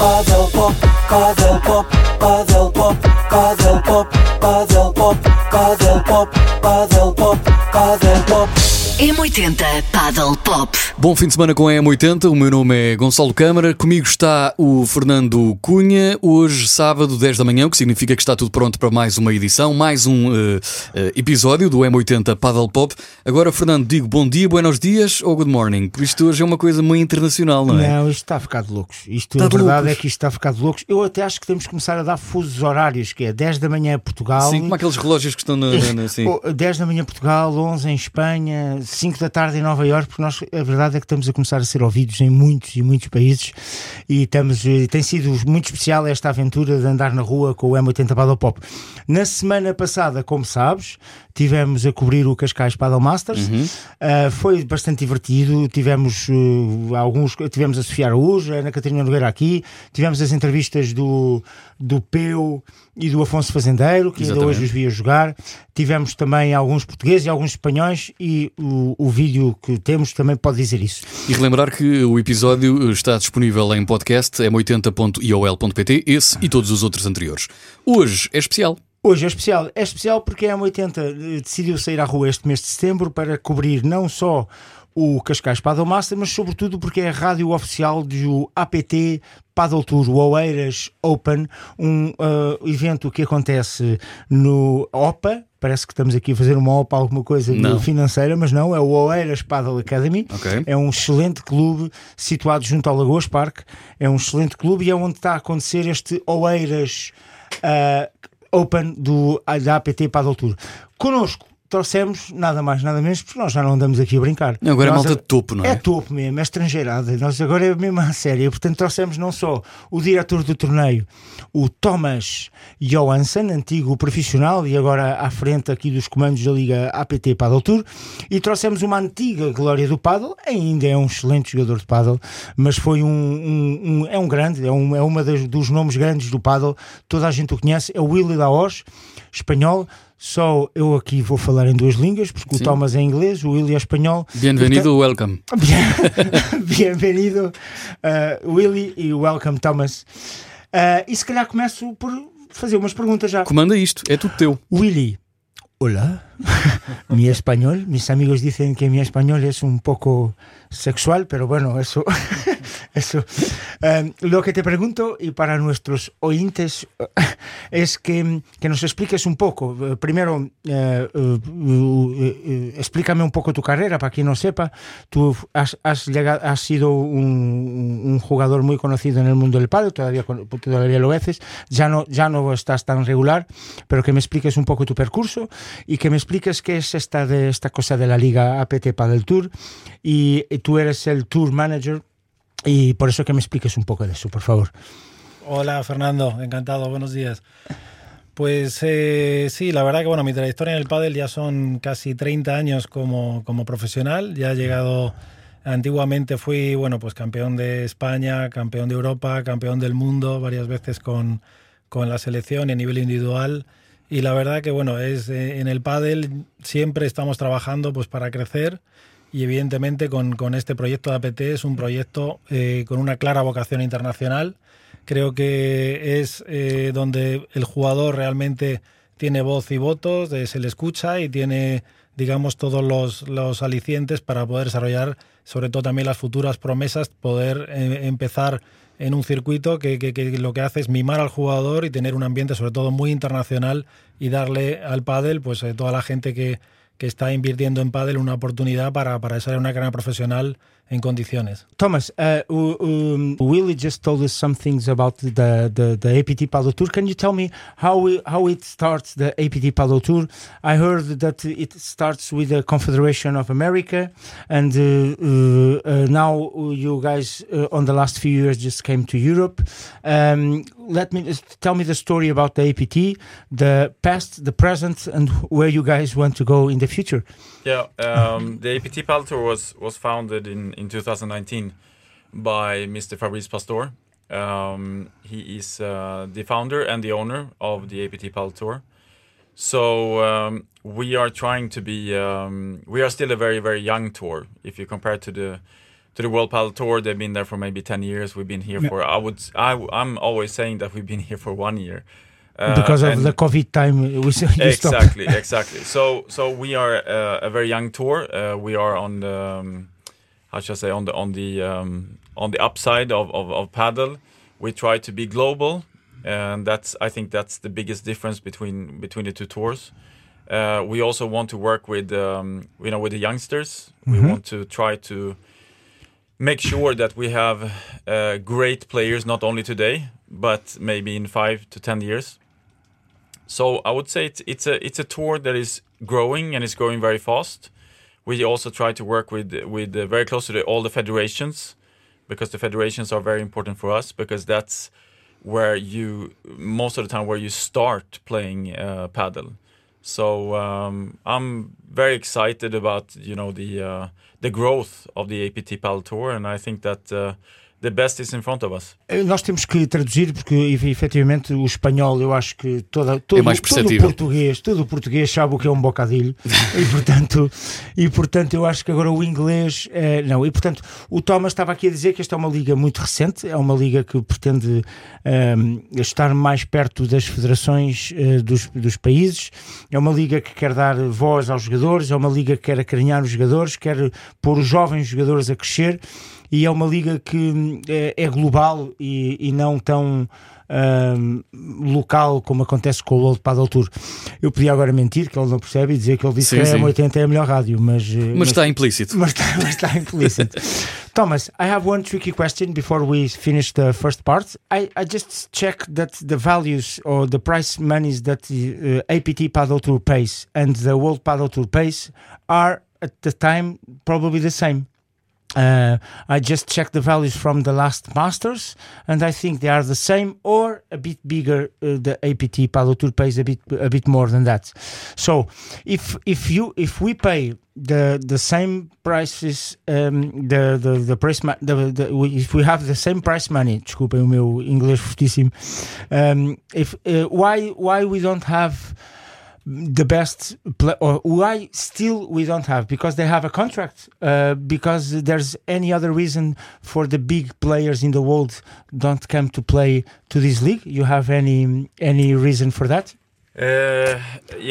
Paddle pop, paddle pop, paddle pop, paddle pop, paddle pop, paddle pop, paddle pop, paddle pop. M80 Paddle Pop. Bom fim de semana com a M80, o meu nome é Gonçalo Câmara, comigo está o Fernando Cunha, hoje sábado 10 da manhã, o que significa que está tudo pronto para mais uma edição, mais um uh, uh, episódio do M80 Paddle Pop. Agora, Fernando, digo bom dia, buenos dias ou good morning, porque isto hoje é uma coisa muito internacional, não é? Não, isto está a ficar de loucos. Isto, Está a de verdade loucos. é que isto está a ficar de loucos. Eu até acho que temos que começar a dar fusos horários, que é 10 da manhã Portugal. Sim, como aqueles relógios que estão na. na- na- sim. Oh, 10 da manhã Portugal, 11 em Espanha, 5 da tarde em Nova Iorque, porque nós, a verdade é que estamos a começar a ser ouvidos em muitos e muitos países e estamos, tem sido muito especial esta aventura de andar na rua com o M80 Paddle Pop. Na semana passada, como sabes, tivemos a cobrir o Cascais Paddle Masters, Uh, foi bastante divertido, tivemos uh, alguns, tivemos a Sofia Araújo, a Ana Catarina Nogueira aqui, tivemos as entrevistas do, do Peu e do Afonso Fazendeiro, que ainda hoje os vi a jogar. Tivemos também alguns portugueses e alguns espanhóis e o, o vídeo que temos também pode dizer isso. E relembrar que o episódio está disponível em podcast m80.iol.pt, esse e todos os outros anteriores. Hoje é especial. Hoje é especial. É especial porque a M80 eh, decidiu sair à rua este mês de setembro para cobrir não só o Cascais Paddle Master, mas sobretudo porque é a rádio oficial do APT Paddle Tour, o Oeiras Open, um eh, evento que acontece no OPA. Parece que estamos aqui a fazer uma OPA, alguma coisa financeira, mas não, é o Oeiras Paddle Academy. Ok. É um excelente clube situado junto ao Lagoas Park. É um excelente clube e é onde está a acontecer este Oeiras ah, Open do, da APT Paddle Tour. Connosco trouxemos nada mais, nada menos, porque nós já não andamos aqui a brincar. Agora é Nós malta de topo, não é? É topo mesmo, é estrangeirada. Nós agora é mesmo a sério. Portanto, trouxemos não só o diretor do torneio, o Thomas Johansson, antigo profissional e agora à frente aqui dos comandos da Liga APT Paddle Tour, e trouxemos uma antiga glória do paddle, ainda é um excelente jogador de paddle, mas foi um, um- um- é um grande, é, um, é uma das, dos nomes grandes do paddle, toda a gente o conhece, é o Willy Laos, espanhol. Só eu aqui vou falar em duas línguas, porque Sim. o Thomas é inglês, o Willy é espanhol. Bem-vindo, welcome. Bien- Bienvenido, uh, Willy, e welcome, Thomas. Uh, e se calhar começo por fazer umas perguntas já. Comanda isto, é tudo teu. Willy, hola. mi español, mis amigos dicen que mi español es un poco sexual, pero bueno, eso. eso. Um, lo que te pregunto, y para nuestros oyentes, es que, que nos expliques un poco. Eh, Primero, eh, eh, explícame un poco tu carrera, para quien no sepa. Tú has, has, llegado, has sido un, un jugador muy conocido en el mundo del pádel, todavía, todavía lo haces. Ya no, ya no estás tan regular, pero que me expliques un poco tu percurso y que me expliques qué es esta, de, esta cosa de la Liga APT Paddle Tour. Y tú eres el Tour Manager. Y por eso que me expliques un poco de eso, por favor. Hola Fernando, encantado, buenos días. Pues eh, sí, la verdad que bueno, mi trayectoria en el pádel ya son casi 30 años como, como profesional. Ya he llegado, antiguamente fui bueno, pues campeón de España, campeón de Europa, campeón del mundo, varias veces con, con la selección y a nivel individual. Y la verdad que bueno, es eh, en el pádel siempre estamos trabajando pues para crecer y evidentemente con, con este proyecto de APT es un proyecto eh, con una clara vocación internacional. Creo que es eh, donde el jugador realmente tiene voz y votos, eh, se le escucha y tiene, digamos, todos los, los alicientes para poder desarrollar, sobre todo también las futuras promesas, poder empezar en un circuito que, que- lo que hace es mimar al jugador y tener un ambiente sobre todo muy internacional y darle al pádel pues toda la gente que, que está invirtiendo en pádel una oportunidad para, para desarrollar una carrera profesional en condiciones. Thomas, uh, um, Willie just told us some things about the, the, the APT Paddle Tour. Can you tell me how we, how it starts, the APT Paddle Tour? I heard that it starts with the Confederation of America, and uh, uh, uh, now you guys, uh, on the last few years, just came to Europe. Um, let me just tell me the story about the APT, the past, the present, and where you guys want to go in the future. Yeah, um, the APT Paddle Tour was was founded in in 2019 by Mr. Fabrice Pastor. Um, he is uh, the founder and the owner of the APT Paddle Tour. So um, we are trying to be. Um, we are still a very very young tour if you compare to the to the World Paddle Tour. They've been there for maybe ten years. We've been here for I would I I'm always saying that we've been here for one year. Uh, because of the COVID time, we exactly, exactly. So, so we are uh, a very young tour. Uh, we are on the, um, how should I say, on the on the um, on the upside of, of, of paddle. We try to be global, and that's I think that's the biggest difference between between the two tours. Uh, we also want to work with um, you know with the youngsters. We want to try to make sure that we have uh, great players not only today but maybe in five to ten years. So I would say it's it's a it's a tour that is growing and it's growing very fast. We also try to work with with uh, very close to all the federations because the federations are very important for us because that's where you most of the time where you start playing uh, paddle. So um, I'm very excited about you know the uh, the growth of the APT Paddle Tour, and I think that uh, the best is in front of us. Eh, Nós temos que traduzir porque efe- efetivamente o espanhol eu acho que toda, todo, É mais todo o português, todo o português sabe o que é um bocadilho. E portanto e portanto eu acho que agora o inglês eh, não e portanto o Thomas estava aqui a dizer que esta é uma liga muito recente, é uma liga que pretende ehm, estar mais perto das federações eh, dos, dos países, é uma liga que quer dar voz aos jogadores, é uma liga que quer acarinhar os jogadores, quer pôr os jovens jogadores a crescer e é uma liga que hum, é, é global e, e não tão hum, local como acontece com o World Paddle Tour. Eu podia agora mentir, que ele não percebe, e dizer que ele disse Sim, que a sim. M80 é a melhor rádio, mas, eh, Mas está implícito. mas está, mas está implícito. Thomas, I have one tricky question before we finish the first part. I, I just checked that the values or the price monies that the uh, APT Paddle Tour pays and the World Paddle Tour pays are at the time probably the same. Uh, I just checked the values from the last Masters, and I think they are the same or a bit bigger. Uh, the APT Paddle Tour pays a bit a bit more than that. So, if if you if we pay the the same prices, um, the the the price ma- the, the we- if we have the same price money, desculpem o meu inglês fortíssimo. Um, if uh, why why we don't have the best pla or why still we don't have because they have a contract uh, because there's any other reason for the big players in the world don't come to play to this league you have any any reason for that Uh,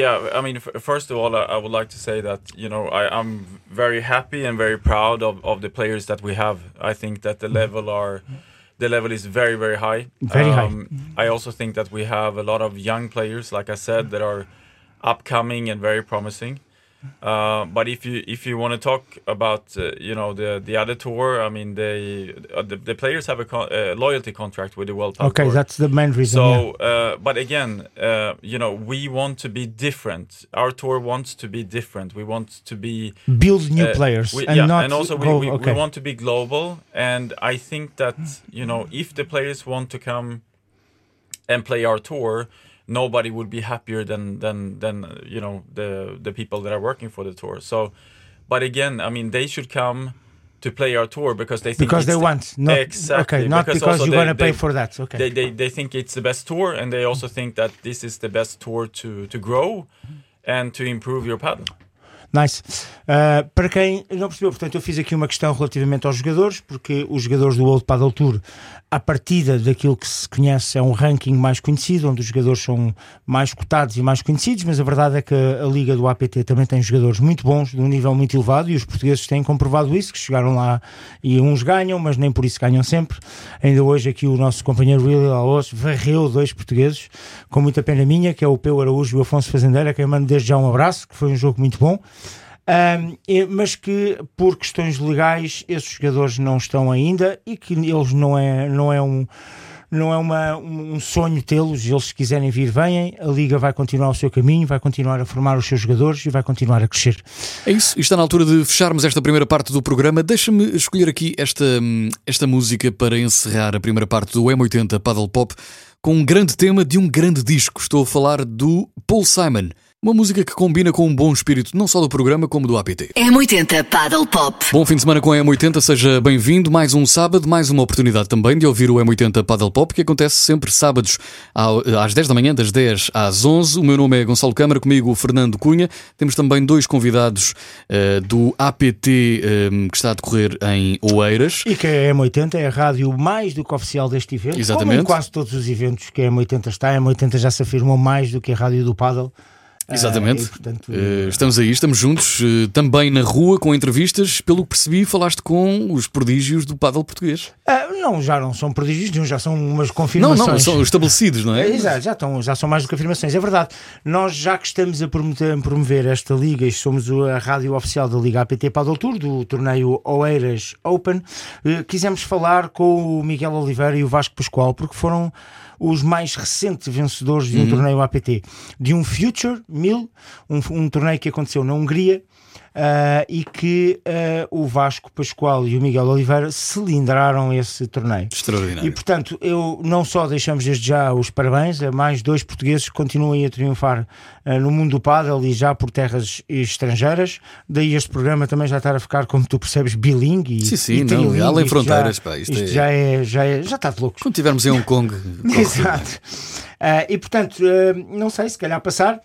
yeah, I mean, f- first of all, I, I would like to say that you know I, I'm very happy and very proud of, of the players that we have. I think that the level are the level is very very high. Very high. Um, I also think that we have a lot of young players, like I said, that are upcoming and very promising. Uh, but if you if you want to talk about uh, you know the the other tour, I mean they uh, the, the players have a con- uh, loyalty contract with the World Padel okay Tour. that's the main reason So, uh, but again, uh, you know, we want to be different. Our tour wants to be different. We want to be build new players we- and yeah, not and also we, we, okay we want to be global. And I think that you know, if the players want to come and play our tour, nobody would be happier than than than you know the the people that are working for the tour. So, but again, I mean, they should come to play our tour because they think because it's they the- want not exactly okay not because, also you're gonna pay for that okay they, they they think it's the best tour and they also think that this is the best tour to to grow and to improve your paddle Nice. Uh, para quem não percebeu, portanto, eu fiz aqui uma questão relativamente aos jogadores, porque os jogadores do World Paddle Tour, à partida daquilo que se conhece, é um ranking mais conhecido, onde os jogadores são mais cotados e mais conhecidos, mas a verdade é que a Liga do APT também tem jogadores muito bons, de um nível muito elevado, e os portugueses têm comprovado isso, que chegaram lá e uns ganham, mas nem por isso ganham sempre. Ainda hoje aqui o nosso companheiro Willy Laos varreu dois portugueses, com muita pena minha, que é o Peu Araújo e o Afonso Fazendeira, a quem mando desde já um abraço, que foi um jogo muito bom. Um, mas que por questões legais esses jogadores não estão ainda e que eles não é, não é um não é uma, um sonho tê-los, eles se quiserem vir, vêm, a Liga vai continuar o seu caminho, vai continuar a formar os seus jogadores e vai continuar a crescer. É isso, está na altura de fecharmos esta primeira parte do programa. Deixa-me escolher aqui esta, hum, esta música para encerrar a primeira parte do M80 Paddle Pop com um grande tema de um grande disco. Estou a falar do Paul Simon Uma música que combina com um bom espírito, não só do programa, como do APT. M80 Paddle Pop. Bom fim de semana com a M80, seja bem-vindo. Mais um sábado, mais uma oportunidade também de ouvir o M80 Paddle Pop, que acontece sempre sábados às 10 da manhã, das 10 às 11. O meu nome é Gonçalo Câmara, comigo o Fernando Cunha. Temos também dois convidados uh, do APT um, eh, que está a decorrer em Oeiras. E que a M80 é a rádio mais do que oficial deste evento. Exatamente. Como em quase todos os eventos que a M80 está. A M80 já se afirmou mais do que a rádio do Paddle. Exatamente. Uh, e, portanto, uh, estamos aí, estamos juntos, uh, também na rua com entrevistas. Pelo que percebi, falaste com os prodígios do paddle português. não, já não são prodígios já são umas confirmações. Não, não, são estabelecidos, não é? Exato, já, estão, já são mais do que afirmações. É verdade. Nós, já que estamos a promover esta liga e somos a rádio oficial da Liga APT Paddle Tour, do torneio Oeiras Open, quisemos falar com o Miguel Oliveira e o Vasco Pascoal, porque foram os mais recentes vencedores de um uhum. torneio APT, de um Future 1000, um, um torneio que aconteceu na Hungria uh, e que uh, o Vasco Pascoal e o Miguel Oliveira cilindraram esse torneio. Extraordinário. E portanto, eu não só deixamos desde já os parabéns a mais dois portugueses que continuem a triunfar uh, no mundo do pádel e já por terras estrangeiras. Daí este programa também já estar a ficar, como tu percebes, bilingue. sim, sim, e não, além fronteiras. Já, pá, isto, isto é... já, é, já, é, já está de loucos. Quando estivermos em Hong Kong. Exato. Uh, e portanto, uh, não sei, se calhar passar.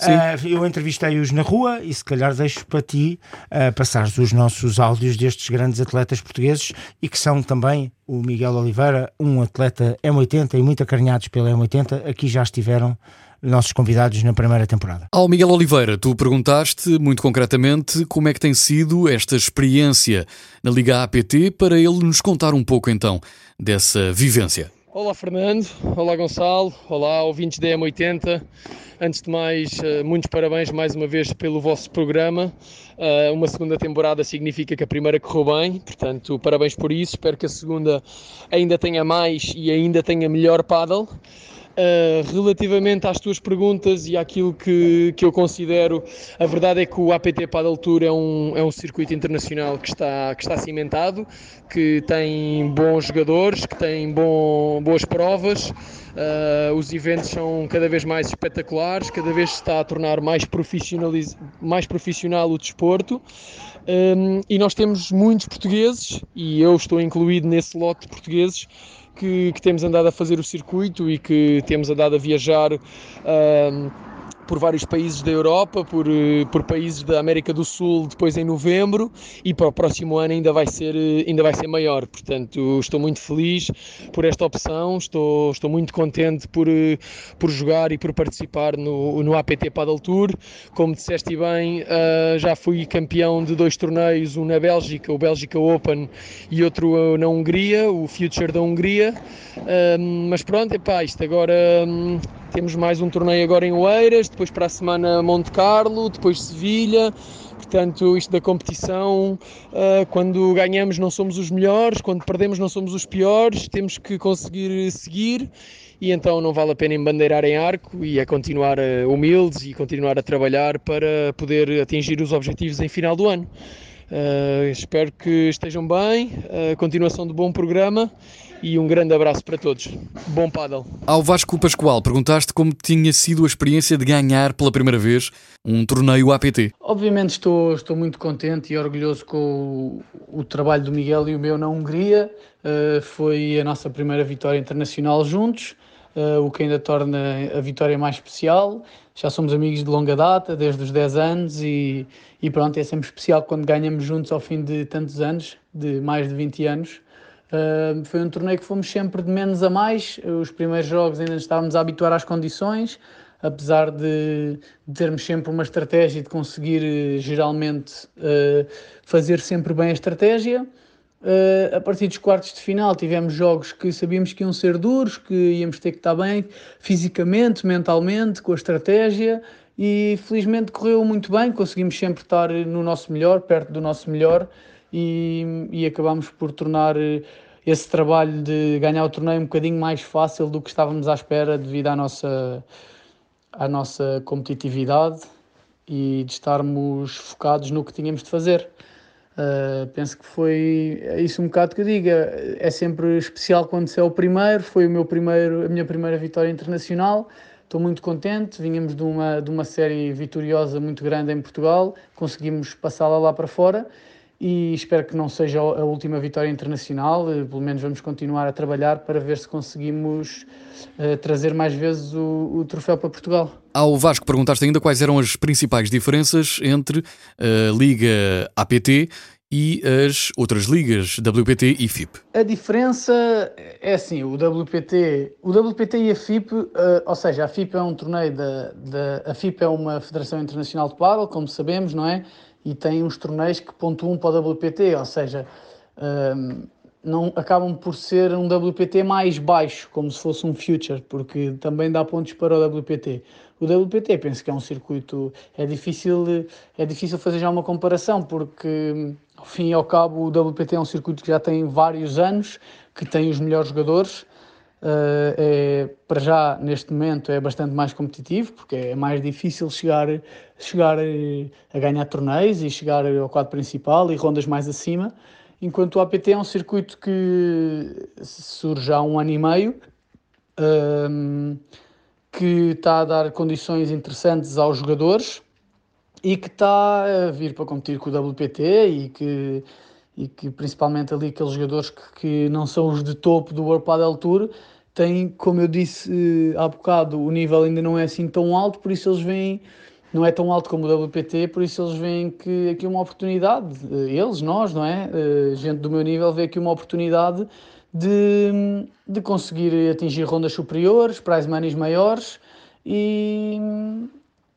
Uh, eu entrevistei-os na rua e se calhar deixo para ti uh, passares os nossos áudios destes grandes atletas portugueses e que são também o Miguel Oliveira, um atleta M80 e muito acarinhados pela M80. Aqui já estiveram nossos convidados na primeira temporada. Ao Miguel Oliveira, tu perguntaste muito concretamente como é que tem sido esta experiência na Liga APT para ele nos contar um pouco então dessa vivência. Olá Fernando, olá Gonçalo, olá ouvintes da M80. Antes de mais, eh, muitos parabéns mais uma vez pelo vosso programa. Eh, uma segunda temporada significa que a primeira correu bem, portanto, parabéns por isso. Espero que a segunda ainda tenha mais e ainda tenha melhor paddle. Uh, relativamente às tuas perguntas e àquilo que, que eu considero, a verdade é que o APT Paddle Tour é um, é um circuito internacional que está, que está cimentado, que tem bons jogadores, que tem bom, boas provas. Uh, os eventos são cada vez mais espetaculares, cada vez se está a tornar mais, mais profissional o desporto. Um, e nós temos muitos portugueses, e eu estou incluído nesse lote de portugueses, que, que, temos andado a fazer o circuito e que temos andado a viajar. Um, por vários países da Europa, por, eh, por países da América do Sul, depois em novembro, e para o próximo ano ainda vai ser, eh, ainda vai ser maior. Portanto, estou muito feliz por esta opção, estou, estou muito contente por, eh, por jogar e por participar no, no APT Paddle Tour. Como disseste bem, já fui campeão de dois torneios, um na Bélgica, o Bélgica Open, e outro na Hungria, o Future da Hungria. Mas pronto, epá, isto agora. Temos mais um torneio agora em Oeiras, depois para a semana Monte Carlo, depois Sevilha. Portanto, isto da competição, uh, quando ganhamos não somos os melhores, quando perdemos não somos os piores, temos que conseguir seguir e então não vale a pena embandeirar em arco e é continuar uh, humildes e continuar a trabalhar para poder atingir os objetivos em final do ano. Uh, espero que estejam bem, continuação de bom programa e um grande abraço para todos. Bom paddle. Ao Vasco Pascoal, perguntaste como tinha sido a experiência de ganhar pela primeira vez um torneio APT. Obviamente estou, estou muito contente e orgulhoso com o, o trabalho do Miguel e o meu na Hungria. Uh, foi a nossa primeira vitória internacional juntos, uh, o que ainda torna a vitória mais especial. Já somos amigos de longa data, desde os 10 anos, e, e pronto, é sempre especial quando ganhamos juntos ao fim de tantos anos, de mais de 20 anos. Uh, foi um torneio que fomos sempre de menos a mais. Os primeiros jogos ainda estávamos a habituar às condições, apesar de, de termos sempre uma estratégia de conseguir eh, geralmente uh, fazer sempre bem a estratégia. Uh, a partir dos quartos de final tivemos jogos que sabíamos que iam ser duros, que íamos ter que estar bem fisicamente, mentalmente, com a estratégia e felizmente correu muito bem, conseguimos sempre estar no nosso melhor, perto do nosso melhor e, e acabamos por tornar eh, esse trabalho de ganhar o torneio um bocadinho mais fácil do que estávamos à espera devido à nossa, à nossa competitividade e de estarmos focados no que tínhamos de fazer. Uh, penso que foi é isso um bocado que eu digo. É sempre especial quando se é o primeiro. Foi o meu primeiro, a minha primeira vitória internacional. estou muito contente. Vínhamos de uma, de uma série vitoriosa muito grande em Portugal, conseguimos passá-la lá para fora e espero que não seja a última vitória internacional. eh, Pelo menos vamos continuar a trabalhar para ver se conseguimos eh, trazer mais vezes o, o troféu para Portugal. Ao Vasco perguntaste ainda quais eram as principais diferenças entre a Liga APT e as outras ligas WPT e FIP. A diferença é assim, o WPT, o WPT e a FIP, eh, ou seja, a FIP é um torneio da, da a FIP é uma Federação Internacional de Paddle, como sabemos, não é? E tem uns torneios que pontuam para o WPT, ou seja, ehm, não acabam por ser um WPT mais baixo, como se fosse um future, porque também dá pontos para o WPT. O WPT penso que é um circuito, é difícil, é difícil fazer já uma comparação, porque ao fim e ao cabo o WPT é um circuito que já tem vários anos, que tem os melhores jogadores. Uh, é, para já, neste momento, é bastante mais competitivo, porque é mais difícil chegar, chegar eh, a ganhar torneios e chegar ao quadro principal e rondas mais acima, enquanto o APT é um circuito que surge há um ano e meio, um, que está a dar condições interessantes aos jogadores e que está a vir para competir com o WPT e que, e que principalmente ali aqueles jogadores que, que não são os de topo do World Padel Tour têm, como eu disse há bocado, o nível ainda não é assim tão alto, por isso eles veem, não é tão alto como o WPT, por isso eles veem que aqui é uma oportunidade, eles, nós, não é? Gente do meu nível vê aqui uma oportunidade de, de conseguir atingir rondas superiores, prize monies maiores e,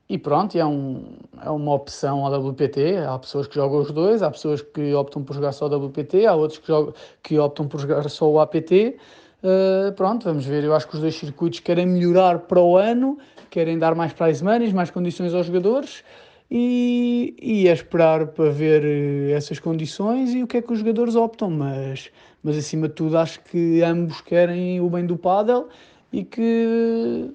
e pronto, é, um, é uma opção ao WPT. Há pessoas que jogam os dois, há pessoas que optam por jogar só o WPT, há outros que, jogam, que optam por jogar só o APT. Uh, pronto, vamos ver. Eu acho que os dois circuitos querem melhorar para o ano, querem dar mais prize monies, mais condições aos jogadores e, e é esperar para ver essas condições e o que é que os jogadores optam. Mas, mas acima de tudo, acho que ambos querem o bem do paddle e que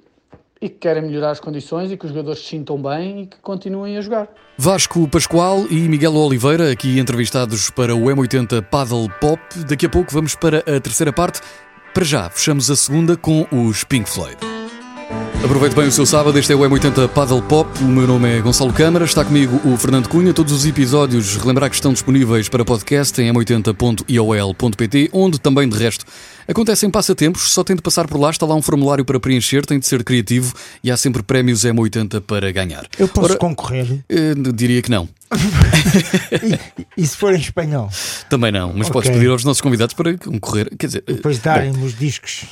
e que querem melhorar as condições e que os jogadores se sintam bem e que continuem a jogar. Vasco Pascoal e Miguel Oliveira, aqui entrevistados para o M80 Paddle Pop. Daqui a pouco vamos para a terceira parte. Para já, fechamos a segunda com os Pink Floyd. Aproveite bem o seu sábado, este é o M80 Paddle Pop. O meu nome é Gonçalo Câmara, está comigo o Fernando Cunha. Todos os episódios, relembrar que estão disponíveis para podcast em m80.iol.pt, onde também, de resto, acontecem passatempos. Só tem de passar por lá, está lá um formulário para preencher, tem de ser criativo e há sempre prémios M80 para ganhar. Eu posso Ora, concorrer? Eh, diria que não. e, e, se for em espanhol? Também não, mas okay. podes pedir aos nossos convidados para concorrer. Quer dizer, depois darem os discos.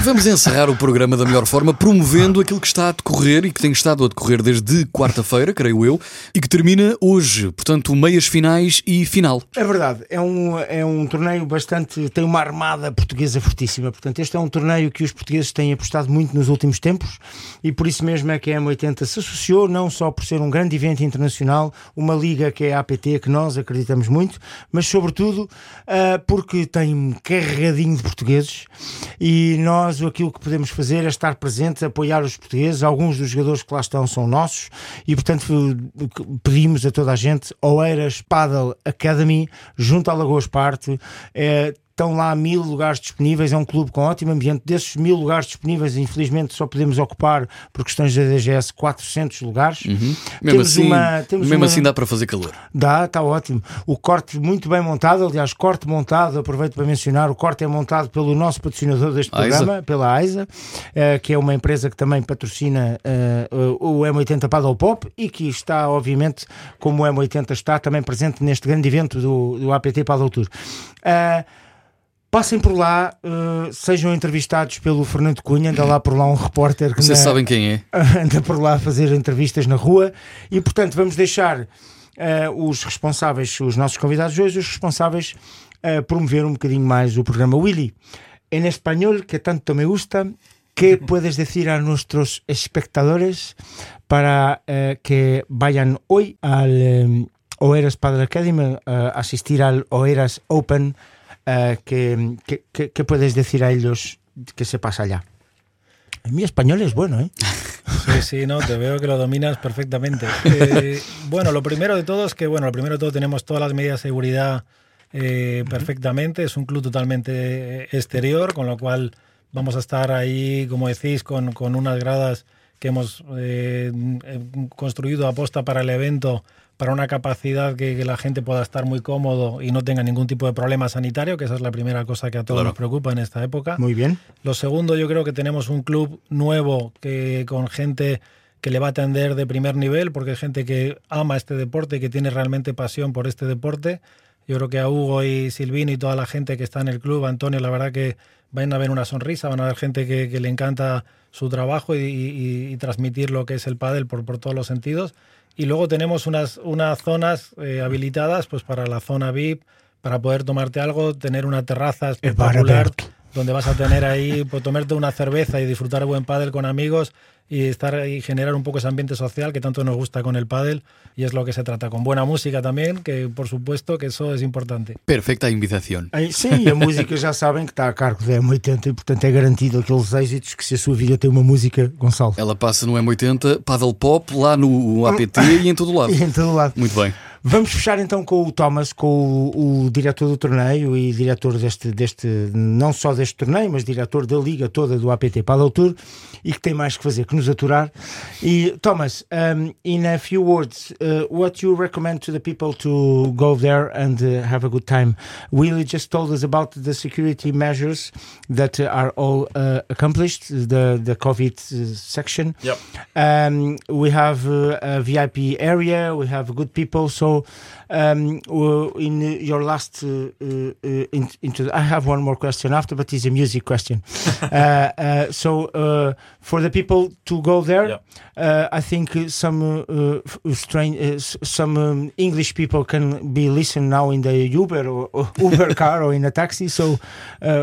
Vamos encerrar o programa da melhor forma, promovendo aquilo que está a decorrer e que tem estado a decorrer desde quarta-feira, creio eu, e que termina hoje. Portanto, meias finais e final. É verdade, é um, é um torneio bastante. tem uma armada portuguesa fortíssima. Portanto, este é um torneio que os portugueses têm apostado muito nos últimos tempos e por isso mesmo é que a M80 se associou, não só por ser um grande evento internacional, uma liga que é a APT, que nós acreditamos muito, mas sobretudo uh, porque tem um carregadinho de portugueses e nós nós aquilo que podemos fazer é estar presentes, apoiar os portugueses. Alguns dos jogadores que lá estão são nossos e, portanto, pedimos a toda a gente Oeiras Paddle Academy, junto à Lagoas Parte. É, estão lá mil lugares disponíveis, é um clube com ótimo ambiente. Desses mil lugares disponíveis, infelizmente só podemos ocupar, por questões da DGS, 400 lugares. Uhum. Mesmo, assim, uma, mesmo uma... assim dá para fazer calor. Dá, está ótimo. O corte muito bem montado, aliás, corte montado, aproveito para mencionar, o corte é montado pelo nosso patrocinador deste programa, pela AISA, uh, que é uma empresa que também patrocina uh, o M80 Paddle Pop e que está, obviamente, como o M80 está, também presente neste grande evento do, do APT Paddle Tour. Uh, Passem por lá, uh, sejam entrevistados pelo Fernando Cunha, anda lá por lá um repórter que Vocês anda, sabem quem é. anda por lá a fazer entrevistas na rua e, portanto, vamos deixar uh, os responsáveis, os nossos convidados hoje, os responsáveis a uh, promover um bocadinho mais o programa Willy. Em espanhol, que tanto me gusta, ¿qué puedes decir a nuestros espectadores para que vayan hoy al um, Oeras Padre Academy a asistir al Oeras Open? ¿Qué, qué, qué, puedes decir a ellos que se pasa allá? Mi español es bueno, ¿eh? Sí, sí, no, te veo que lo dominas perfectamente. Eh, bueno, lo primero de todo es que, bueno, lo primero de todo tenemos todas las medidas de seguridad eh, perfectamente. Es un club totalmente exterior, con lo cual vamos a estar ahí, como decís, con, con unas gradas que hemos eh, eh, construido aposta para el evento para una capacidad que, que la gente pueda estar muy cómodo y no tenga ningún tipo de problema sanitario, que esa es la primera cosa que a todos Claro. nos preocupa en esta época. Muy bien. Lo segundo, yo creo que tenemos un club nuevo que con gente que le va a atender de primer nivel, porque hay gente que ama este deporte, que tiene realmente pasión por este deporte. Yo creo que a Hugo y Silvino y toda la gente que está en el club, Antonio, la verdad que van a ver una sonrisa, van a ver gente que, que le encanta su trabajo y, y- y transmitir lo que es el pádel por, por todos los sentidos. Y luego tenemos unas, unas zonas eh, habilitadas pues para la zona VIP, para poder tomarte algo, tener una terraza espectacular. Donde vas a tener ahí, pues, tomarte una cerveza y disfrutar de buen pádel con amigos y estar y generar un poco esse ambiente social que tanto nos gusta con el pádel y es lo que se trata con buena música también, que por supuesto que eso es importante. Perfecta invitación. Aí, sim, a música já sabem que está a cargo da M80 e, portanto, é garantido aqueles êxitos que se a sua vida tem uma música, Gonçalo. Ela passa no M80, Paddle Pop, lá no APT e em todo lado. E em todo lado. Muito bem. Vamos fechar então com o Thomas, com o, o diretor do torneio e diretor deste, deste, não só deste torneio, mas diretor da liga toda do APT Paddle Tour e que tem mais que fazer que nos aturar. E Thomas, um, in a few words, uh, what you recommend to the people to go there and uh, have a good time? Willie just told us about the security measures that are all uh, accomplished, the the COVID uh, section. Yep. Um, we have uh, a VIP area. We have good people. So, um, in uh, your last, uh, uh, uh, in, into, I have one more question after, but it's a music question. so, uh, for the people to go there, Yeah. I think some strange, uh, some um, English people can be listening now in the Uber or, or Uber car or in a taxi. So,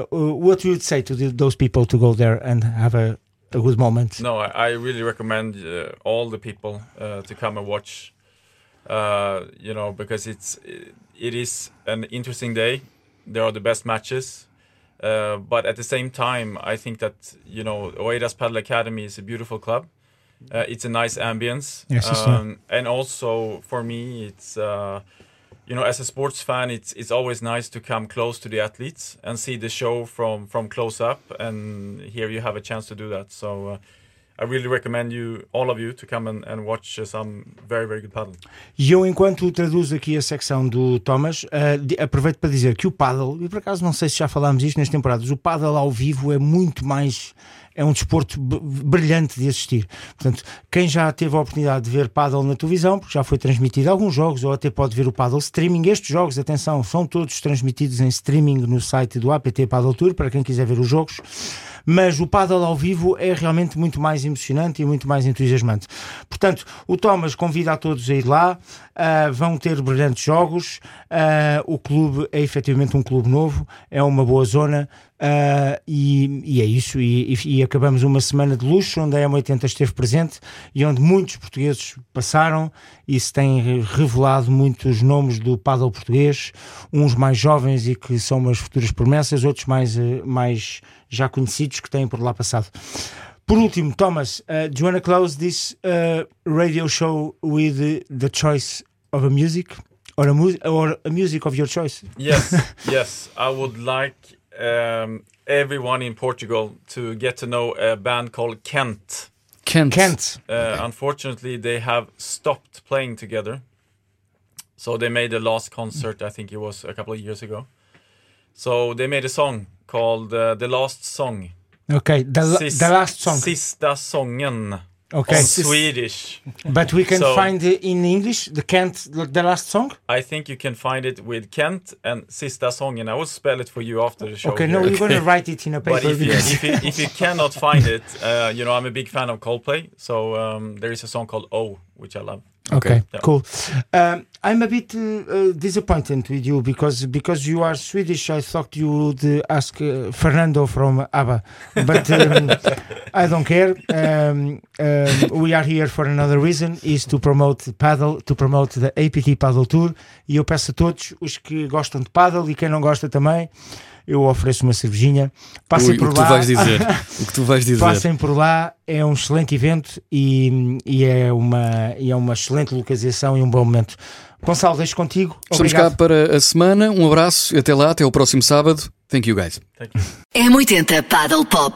what you would say to the, those people to go there and have a, a good moment? No, I, I really recommend uh, all the people uh, to come and watch. Uh, you know, because it's it is an interesting day. There are the best matches, uh, but at the same time, I think that you know Oeiras Paddle Academy is a beautiful club. Uh, it's a nice ambience, Yes, uh, and also for me, it's uh, you know as a sports fan, it's it's always nice to come close to the athletes and see the show from from close up. And here you have a chance to do that. So. Uh, I really recommend you, all of you, to come and, and watch uh, some very, very good paddle. E eu, enquanto traduzo aqui a secção do Thomas, di- aproveito para dizer que o paddle, e por acaso não sei se já falámos isto nas temporadas, o paddle ao vivo é muito mais. É um desporto brilhante de assistir. Portanto, quem já teve a oportunidade de ver paddle na televisão, porque já foi transmitido alguns jogos, ou até pode ver o paddle streaming, estes jogos, atenção, são todos transmitidos em streaming no site do APT Paddle Tour, para quem quiser ver os jogos mas o paddle ao vivo é realmente muito mais emocionante e muito mais entusiasmante. Portanto, o Thomas convida a todos a ir lá, ah, vão ter brilhantes jogos, ah, o clube é efetivamente um clube novo, é uma boa zona. Ah, e, e é isso, e, e- acabamos uma semana de luxo onde a M80 esteve presente e onde muitos portugueses passaram e se têm revelado muitos nomes do paddle português, uns mais jovens e que são umas futuras promessas, outros mais, eh, mais já conhecidos que têm por lá passado. Por último, Thomas, uh, do you want to close this uh, radio show with uh, the choice of a music or a, mu- or a music of your choice? Yes, yes. I would like um, everyone in Portugal to get to know a band called Kent. Kent. Kent. Uh, unfortunately, they have stopped playing together. So they made the last concert, I think it was a couple of years ago. So they made a song called uh, The Last Song. Okay, the, la- Sis- the last song. Sista sången. Okay, Swedish. but we can So- find it in English the Kent, the last song. I think you can find it with Kent and Sista sången. I will spell it for you after the show. Okay, no, here. you're going to write it in a But paper. if you, if, you, if you cannot find it, uh, you know, I'm a big fan of Coldplay. So um, there is a song called Oh, which I love. Okay, Yeah. cool. Um, I'm a bit uh, uh, disappointed with you because because you are Swedish. I thought you would uh, ask uh, Fernando from ABBA, but um, I don't care. Um, um, we are here for another reason: is to promote paddle, to promote the APT Paddle Tour. E eu peço a todos os que gostam de paddle e quem não gosta também, eu ofereço uma cervejinha. Passem Ui, por o que lá. tu vais dizer. o que tu vais dizer. Passem por lá, é um excelente evento e, e é, uma, e é uma excelente localização e um bom momento. Gonçalo, deixo contigo. Estamos Obrigado. cá para a semana. Um abraço e até lá, até o próximo sábado. Thank you, guys. Thank you. M80 Paddle Pop.